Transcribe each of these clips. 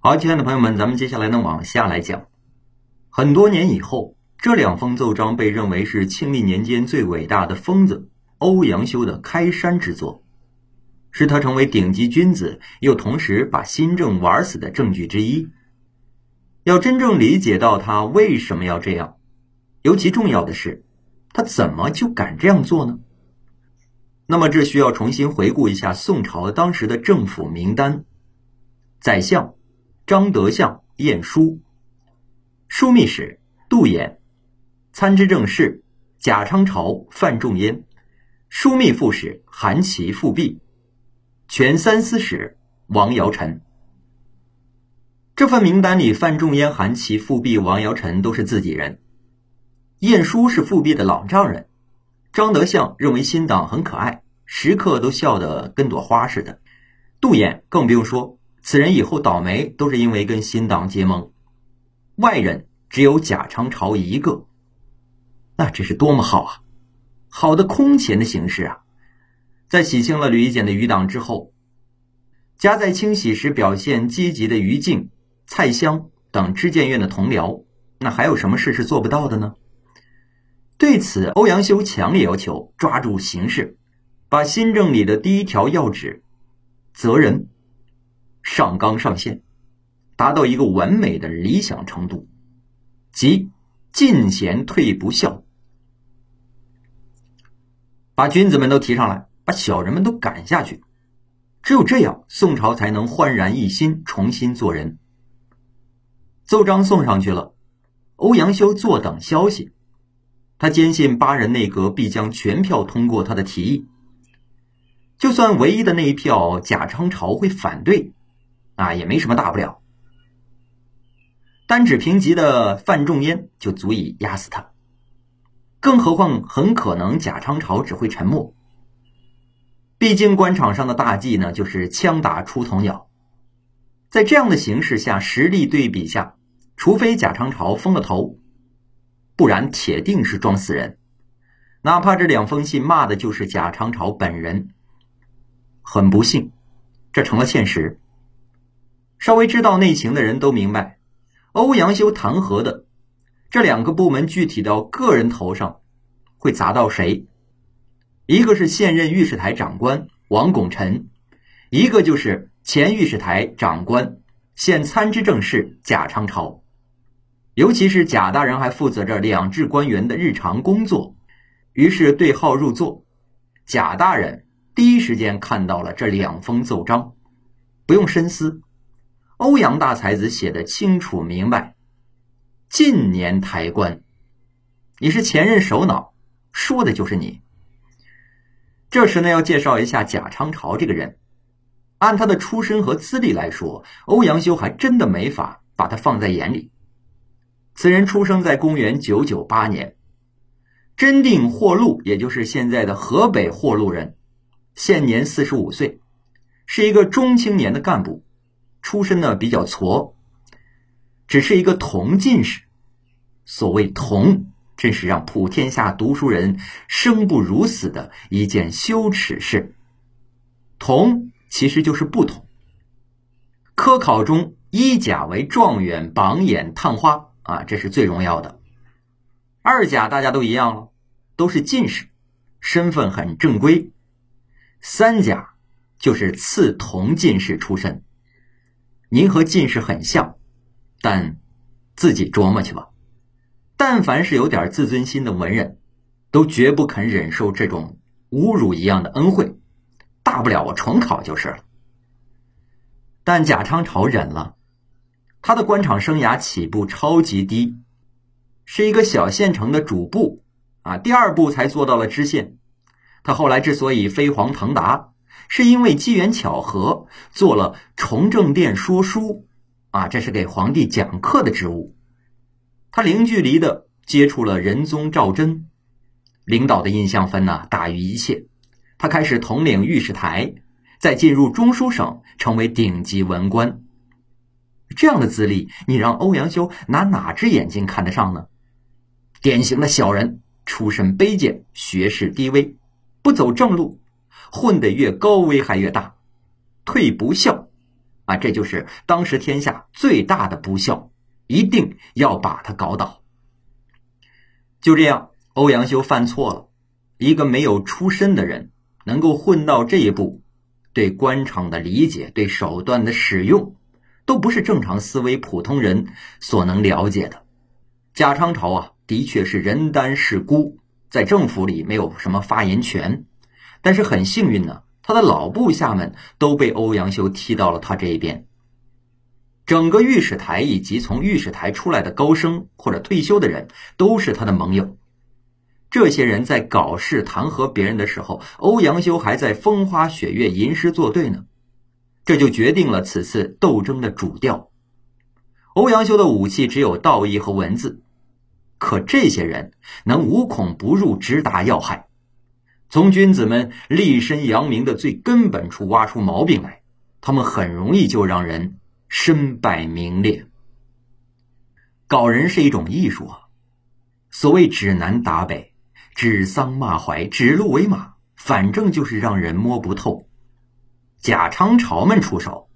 好，亲爱的朋友们，咱们接下来呢往下来讲。很多年以后，这两封奏章被认为是庆历年间最伟大的疯子欧阳修的开山之作，是他成为顶级君子又同时把新政玩死的证据之一。要真正理解到他为什么要这样，尤其重要的是，他怎么就敢这样做呢？那么这需要重新回顾一下宋朝当时的政府名单：宰相张德相、晏殊，枢密使杜衍，参知政事贾昌朝、范仲淹，枢密副使韩琦、复辟，全三司使王尧臣。这份名单里，范仲淹、韩琦、复辟、王尧臣都是自己人。晏殊是复辟的老丈人，张德相认为新党很可爱，时刻都笑得跟朵花似的。杜衍更不用说，此人以后倒霉都是因为跟新党结盟。外人只有贾昌朝一个，那这是多么好啊！好的空前的形势啊！在洗清了吕夷简的余党之后，夹在清洗时表现积极的于静。蔡襄等知谏院的同僚，那还有什么事是做不到的呢？对此，欧阳修强烈要求抓住形势，把新政里的第一条要旨“责人”上纲上线，达到一个完美的理想程度，即进贤退不孝，把君子们都提上来，把小人们都赶下去。只有这样，宋朝才能焕然一新，重新做人。奏章送上去了，欧阳修坐等消息。他坚信八人内阁必将全票通过他的提议。就算唯一的那一票贾昌朝会反对，啊，也没什么大不了。单指评级的范仲淹就足以压死他，更何况很可能贾昌朝只会沉默。毕竟官场上的大忌呢，就是枪打出头鸟。在这样的形势下，实力对比下。除非贾昌朝疯了头，不然铁定是装死人。哪怕这两封信骂的就是贾昌朝本人。很不幸，这成了现实。稍微知道内情的人都明白，欧阳修弹劾的这两个部门具体到个人头上，会砸到谁？一个是现任御史台长官王拱辰，一个就是前御史台长官现参知政事贾昌朝。尤其是贾大人还负责着两制官员的日常工作，于是对号入座。贾大人第一时间看到了这两封奏章，不用深思，欧阳大才子写的清楚明白。近年抬官，你是前任首脑，说的就是你。这时呢，要介绍一下贾昌朝这个人。按他的出身和资历来说，欧阳修还真的没法把他放在眼里。此人出生在公元九九八年，真定霍禄，也就是现在的河北霍禄人，现年四十五岁，是一个中青年的干部，出身呢比较矬，只是一个同进士。所谓同，真是让普天下读书人生不如死的一件羞耻事。同其实就是不同。科考中，一甲为状元榜眼探花。啊，这是最荣耀的。二甲大家都一样了，都是进士，身份很正规。三甲就是次同进士出身。您和进士很像，但自己琢磨去吧。但凡是有点自尊心的文人，都绝不肯忍受这种侮辱一样的恩惠。大不了我重考就是了。但贾昌朝忍了。他的官场生涯起步超级低，是一个小县城的主簿啊，第二步才做到了知县。他后来之所以飞黄腾达，是因为机缘巧合做了崇政殿说书啊，这是给皇帝讲课的职务。他零距离的接触了仁宗赵祯，领导的印象分呢大于一切。他开始统领御史台，再进入中书省，成为顶级文官。这样的资历，你让欧阳修拿哪只眼睛看得上呢？典型的小人，出身卑贱，学识低微，不走正路，混得越高危害越大。退不孝，啊，这就是当时天下最大的不孝，一定要把他搞倒。就这样，欧阳修犯错了，一个没有出身的人能够混到这一步，对官场的理解、对手段的使用，都不是正常思维普通人所能了解的。贾昌朝啊，的确是人单势孤，在政府里没有什么发言权，但是很幸运呢。他的老部下们都被欧阳修踢到了他这一边。整个御史台以及从御史台出来的高升或者退休的人，都是他的盟友。这些人在搞事弹劾别人的时候，欧阳修还在风花雪月吟诗作对呢。这就决定了此次斗争的主调。欧阳修的武器只有道义和文字，可这些人能无孔不入，直达要害。从君子们立身扬名的最根本处挖出毛病来，他们很容易就让人身败名裂。搞人是一种艺术啊，所谓指南打北、指桑骂槐、指鹿为马，反正就是让人摸不透。贾昌朝们出手，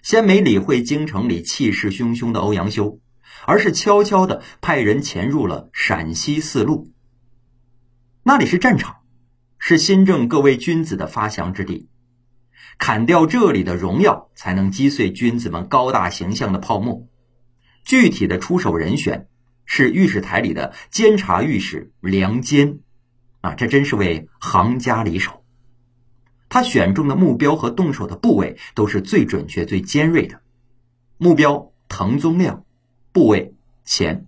先没理会京城里气势汹汹的欧阳修，而是悄悄的派人潜入了陕西四路，那里是战场。是新政各位君子的发祥之地，砍掉这里的荣耀，才能击碎君子们高大形象的泡沫。具体的出手人选是御史台里的监察御史梁坚，啊，这真是位行家里手。他选中的目标和动手的部位都是最准确、最尖锐的。目标滕宗亮，部位钱。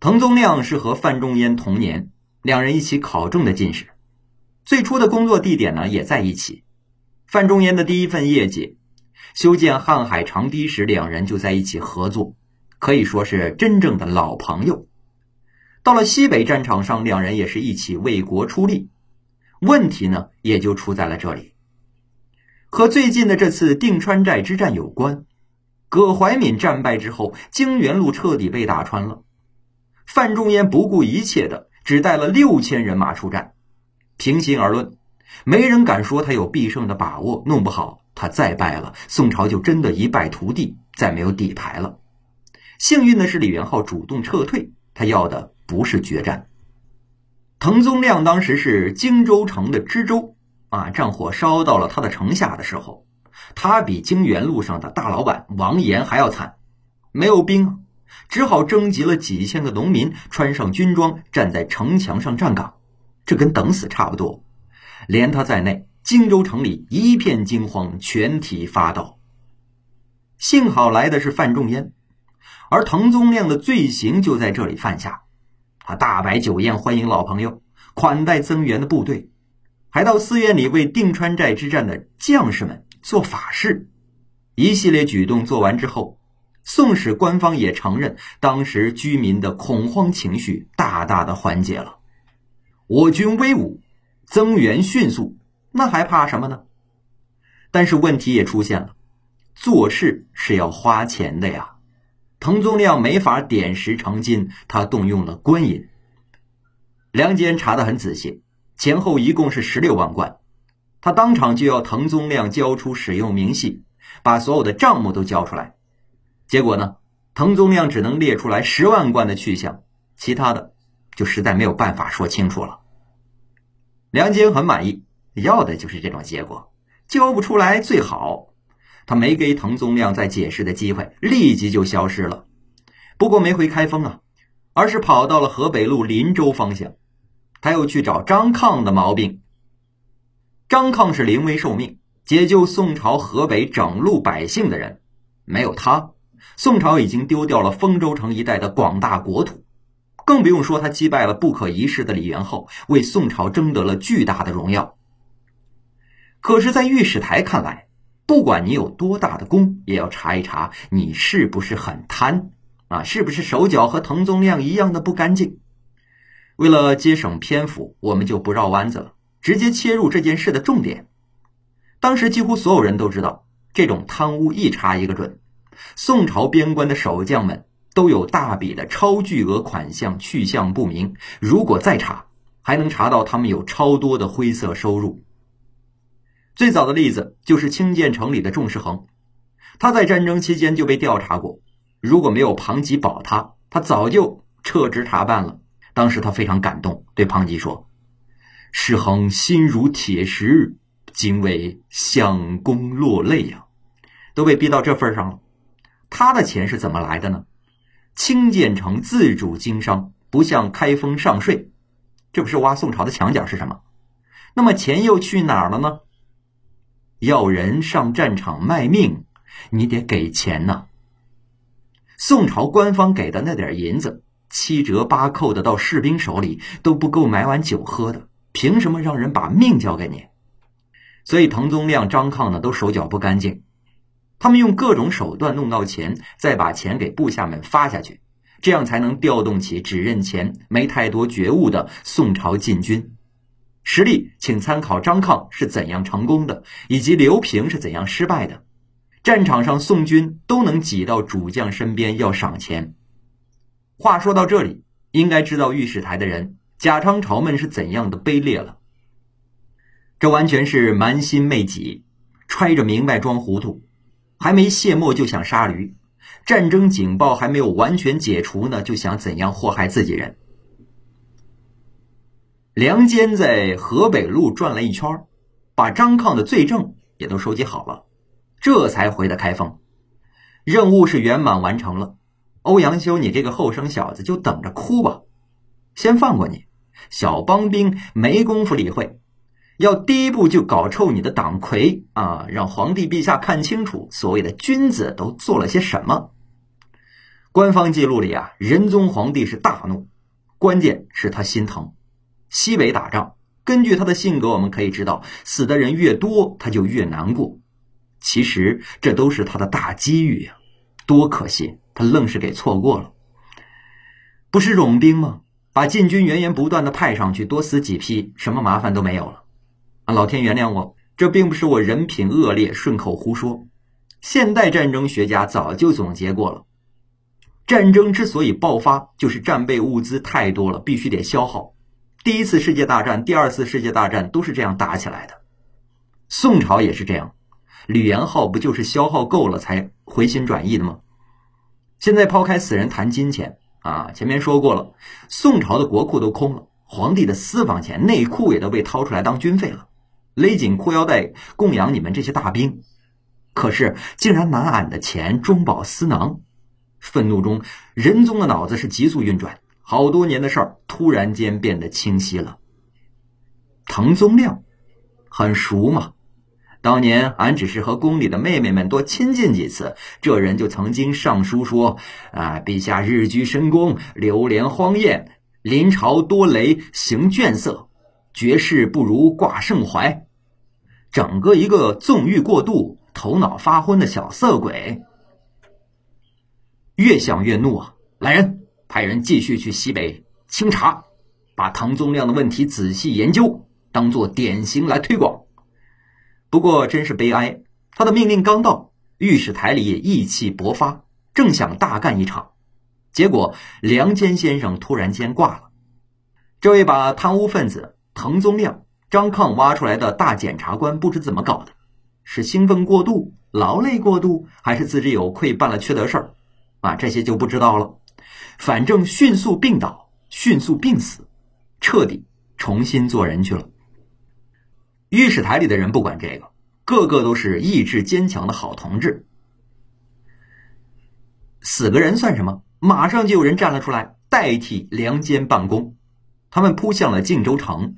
滕宗亮是和范仲淹同年，两人一起考中的进士。最初的工作地点呢也在一起。范仲淹的第一份业绩，修建瀚海长堤时，两人就在一起合作，可以说是真正的老朋友。到了西北战场上，两人也是一起为国出力。问题呢，也就出在了这里，和最近的这次定川寨之战有关。葛怀敏战败之后，荆原路彻底被打穿了。范仲淹不顾一切的，只带了六千人马出战。平心而论，没人敢说他有必胜的把握。弄不好他再败了，宋朝就真的一败涂地，再没有底牌了。幸运的是，李元昊主动撤退，他要的不是决战。滕宗亮当时是荆州城的知州啊，战火烧到了他的城下的时候，他比荆原路上的大老板王岩还要惨，没有兵，只好征集了几千个农民，穿上军装，站在城墙上站岗。这跟等死差不多，连他在内，荆州城里一片惊慌，全体发抖。幸好来的是范仲淹，而滕宗亮的罪行就在这里犯下。他大摆酒宴欢迎老朋友，款待增援的部队，还到寺院里为定川寨之战的将士们做法事。一系列举动做完之后，宋史官方也承认，当时居民的恐慌情绪大大的缓解了。我军威武，增援迅速，那还怕什么呢？但是问题也出现了，做事是要花钱的呀。滕宗亮没法点石成金，他动用了官银。梁坚查得很仔细，前后一共是十六万贯，他当场就要滕宗亮交出使用明细，把所有的账目都交出来。结果呢，滕宗亮只能列出来十万贯的去向，其他的就实在没有办法说清楚了。梁坚很满意，要的就是这种结果，交不出来最好。他没给滕宗亮再解释的机会，立即就消失了。不过没回开封啊，而是跑到了河北路林州方向。他又去找张抗的毛病。张抗是临危受命，解救宋朝河北整路百姓的人，没有他，宋朝已经丢掉了丰州城一带的广大国土。更不用说他击败了不可一世的李元昊，为宋朝争得了巨大的荣耀。可是，在御史台看来，不管你有多大的功，也要查一查你是不是很贪啊，是不是手脚和滕宗亮一样的不干净。为了节省篇幅，我们就不绕弯子了，直接切入这件事的重点。当时几乎所有人都知道，这种贪污一查一个准，宋朝边关的守将们。都有大笔的超巨额款项去向不明，如果再查，还能查到他们有超多的灰色收入。最早的例子就是清涧城里的仲士衡，他在战争期间就被调查过，如果没有庞吉保他，他早就撤职查办了。当时他非常感动，对庞吉说：“世恒心如铁石，今为相公落泪呀！”都被逼到这份上了，他的钱是怎么来的呢？清建成自主经商，不向开封上税，这不是挖宋朝的墙角是什么？那么钱又去哪儿了呢？要人上战场卖命，你得给钱呐。宋朝官方给的那点银子，七折八扣的到士兵手里都不够买碗酒喝的，凭什么让人把命交给你？所以滕宗亮、张抗呢都手脚不干净。他们用各种手段弄到钱，再把钱给部下们发下去，这样才能调动起只认钱、没太多觉悟的宋朝禁军。实例，请参考张抗是怎样成功的，以及刘平是怎样失败的。战场上，宋军都能挤到主将身边要赏钱。话说到这里，应该知道御史台的人贾昌朝们是怎样的卑劣了。这完全是蛮心昧己，揣着明白装糊涂。还没卸磨就想杀驴，战争警报还没有完全解除呢，就想怎样祸害自己人。梁坚在河北路转了一圈，把张抗的罪证也都收集好了，这才回的开封。任务是圆满完成了。欧阳修，你这个后生小子，就等着哭吧，先放过你。小帮兵没工夫理会。要第一步就搞臭你的党魁啊，让皇帝陛下看清楚所谓的君子都做了些什么。官方记录里啊，仁宗皇帝是大怒，关键是他心疼。西北打仗，根据他的性格，我们可以知道，死的人越多，他就越难过。其实这都是他的大机遇呀，多可惜，他愣是给错过了。不是冗兵吗？把禁军源源不断的派上去，多死几批，什么麻烦都没有了。老天原谅我，这并不是我人品恶劣顺口胡说。现代战争学家早就总结过了，战争之所以爆发，就是战备物资太多了，必须得消耗。第一次世界大战、第二次世界大战都是这样打起来的，宋朝也是这样。吕岩昊不就是消耗够了才回心转意的吗？现在抛开死人谈金钱啊，前面说过了，宋朝的国库都空了，皇帝的私房钱、内裤也都被掏出来当军费了。勒紧裤腰带供养你们这些大兵，可是竟然拿俺的钱中饱私囊。愤怒中，仁宗的脑子是急速运转，好多年的事儿突然间变得清晰了。滕宗亮，很熟嘛？当年俺只是和宫里的妹妹们多亲近几次，这人就曾经上书说：“啊，陛下日居深宫，流连荒宴，临朝多雷，行倦色。”绝世不如挂圣怀，整个一个纵欲过度、头脑发昏的小色鬼。越想越怒啊！来人，派人继续去西北清查，把唐宗亮的问题仔细研究，当做典型来推广。不过真是悲哀，他的命令刚到，御史台里意气勃发，正想大干一场，结果梁坚先生突然间挂了。这位把贪污分子。滕宗亮、张抗挖出来的大检察官不知怎么搞的，是兴奋过度、劳累过度，还是自知有愧办了缺德事儿？啊，这些就不知道了。反正迅速病倒，迅速病死，彻底重新做人去了。御史台里的人不管这个，个个都是意志坚强的好同志。死个人算什么？马上就有人站了出来，代替梁坚办公。他们扑向了晋州城。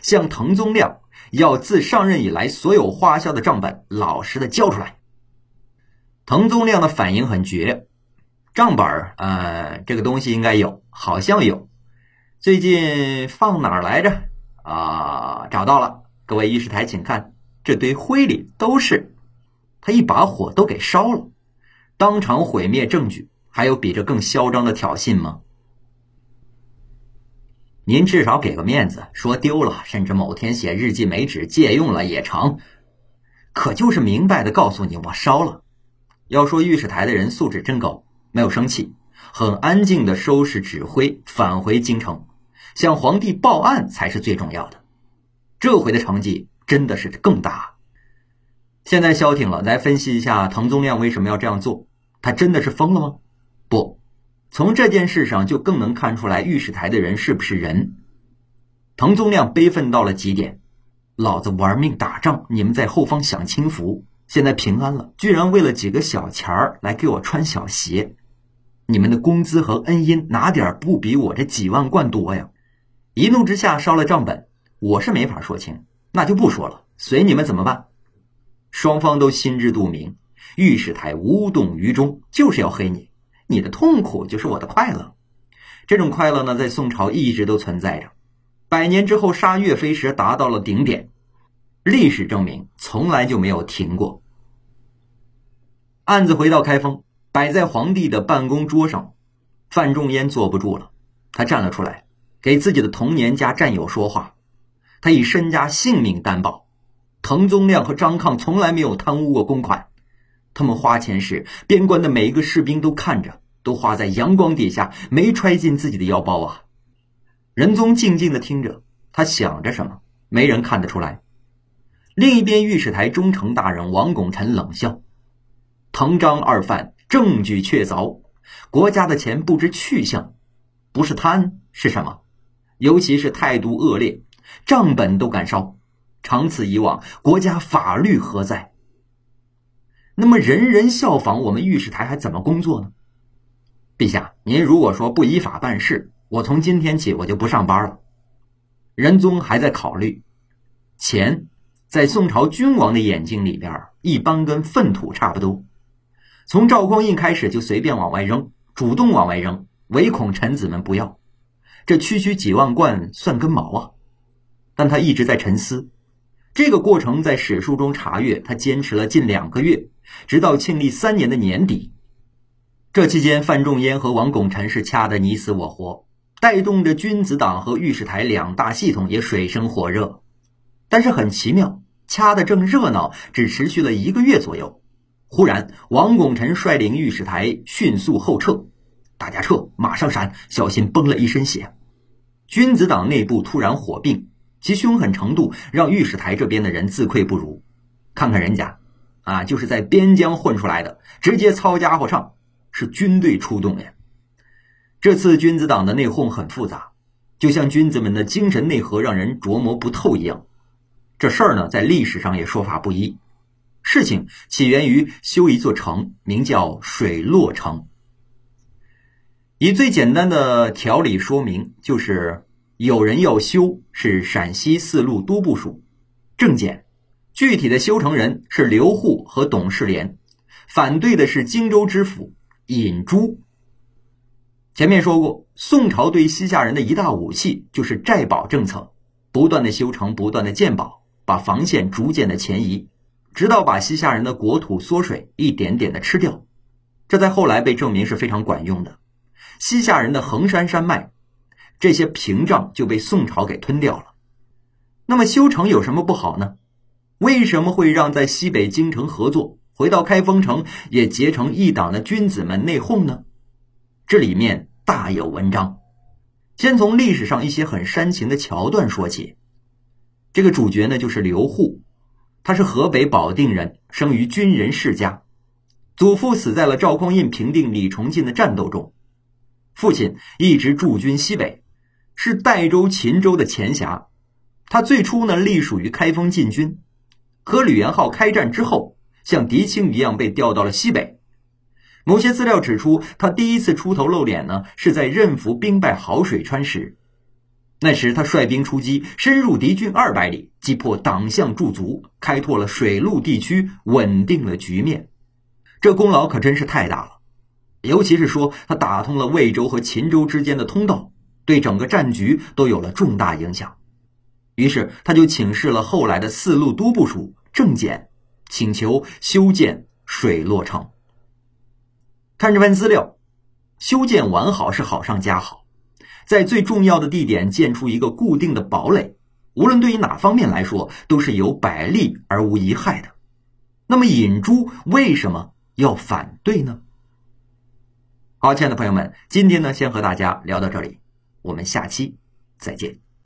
向滕宗亮要自上任以来所有花销的账本，老实的交出来。滕宗亮的反应很绝，账本儿，呃，这个东西应该有，好像有，最近放哪儿来着？啊，找到了，各位御史台，请看，这堆灰里都是。他一把火都给烧了，当场毁灭证据，还有比这更嚣张的挑衅吗？您至少给个面子，说丢了，甚至某天写日记没纸借用了也成。可就是明白的告诉你，我烧了。要说御史台的人素质真高，没有生气，很安静的收拾指挥，返回京城，向皇帝报案才是最重要的。这回的成绩真的是更大。现在消停了，来分析一下滕宗亮为什么要这样做？他真的是疯了吗？不，从这件事上就更能看出来御史台的人是不是人。滕宗亮悲愤到了极点，老子玩命打仗，你们在后方享清福，现在平安了，居然为了几个小钱儿来给我穿小鞋，你们的工资和恩荫哪点不比我这几万贯多呀？一怒之下烧了账本，我是没法说清，那就不说了，随你们怎么办。双方都心知肚明，御史台无动于衷，就是要黑你，你的痛苦就是我的快乐。这种快乐呢，在宋朝一直都存在着。百年之后杀岳飞时达到了顶点，历史证明从来就没有停过。案子回到开封，摆在皇帝的办公桌上，范仲淹坐不住了，他站了出来，给自己的童年加战友说话。他以身家性命担保，滕宗亮和张抗从来没有贪污过公款，他们花钱时，边关的每一个士兵都看着，都花在阳光底下，没揣进自己的腰包啊。仁宗静静的听着，他想着什么，没人看得出来。另一边，御史台中丞大人王拱辰冷笑：“藤章二犯证据确凿，国家的钱不知去向，不是贪是什么？尤其是态度恶劣，账本都敢烧。长此以往，国家法律何在？那么人人效仿我们御史台，还怎么工作呢？陛下，您如果说不依法办事。”我从今天起我就不上班了。仁宗还在考虑，钱在宋朝君王的眼睛里边，一般跟粪土差不多。从赵匡胤开始就随便往外扔，主动往外扔，唯恐臣子们不要。这区区几万贯算根毛啊！但他一直在沉思。这个过程在史书中查阅，他坚持了近两个月，直到庆历三年的年底。这期间，范仲淹和王拱辰是掐得你死我活。带动着君子党和御史台两大系统也水深火热，但是很奇妙，掐的正热闹，只持续了一个月左右。忽然，王拱辰率领御史台迅速后撤，大家撤，马上闪，小心崩了一身血。君子党内部突然火并，其凶狠程度让御史台这边的人自愧不如。看看人家，啊，就是在边疆混出来的，直接操家伙上，是军队出动呀。这次君子党的内讧很复杂，就像君子们的精神内核让人琢磨不透一样。这事儿呢，在历史上也说法不一。事情起源于修一座城，名叫水洛城。以最简单的条理说明，就是有人要修，是陕西四路都部署郑简，具体的修城人是刘户和董世廉，反对的是荆州知府尹洙。前面说过，宋朝对西夏人的一大武器就是寨堡政策，不断的修城，不断的建堡，把防线逐渐的前移，直到把西夏人的国土缩水，一点点的吃掉。这在后来被证明是非常管用的。西夏人的衡山山脉，这些屏障就被宋朝给吞掉了。那么修城有什么不好呢？为什么会让在西北京城合作，回到开封城也结成一党的君子们内讧呢？这里面大有文章。先从历史上一些很煽情的桥段说起。这个主角呢，就是刘户，他是河北保定人，生于军人世家，祖父死在了赵匡胤平定李崇进的战斗中，父亲一直驻军西北，是代州、秦州的前辖。他最初呢，隶属于开封禁军，和吕元昊开战之后，像狄青一样被调到了西北。某些资料指出，他第一次出头露脸呢，是在任福兵败好水川时。那时他率兵出击，深入敌军二百里，击破党项驻足，开拓了水陆地区，稳定了局面。这功劳可真是太大了。尤其是说他打通了魏州和秦州之间的通道，对整个战局都有了重大影响。于是他就请示了后来的四路都部署郑简，请求修建水洛城。看这份资料，修建完好是好上加好，在最重要的地点建出一个固定的堡垒，无论对于哪方面来说都是有百利而无一害的。那么尹洙为什么要反对呢？好，亲爱的朋友们，今天呢先和大家聊到这里，我们下期再见。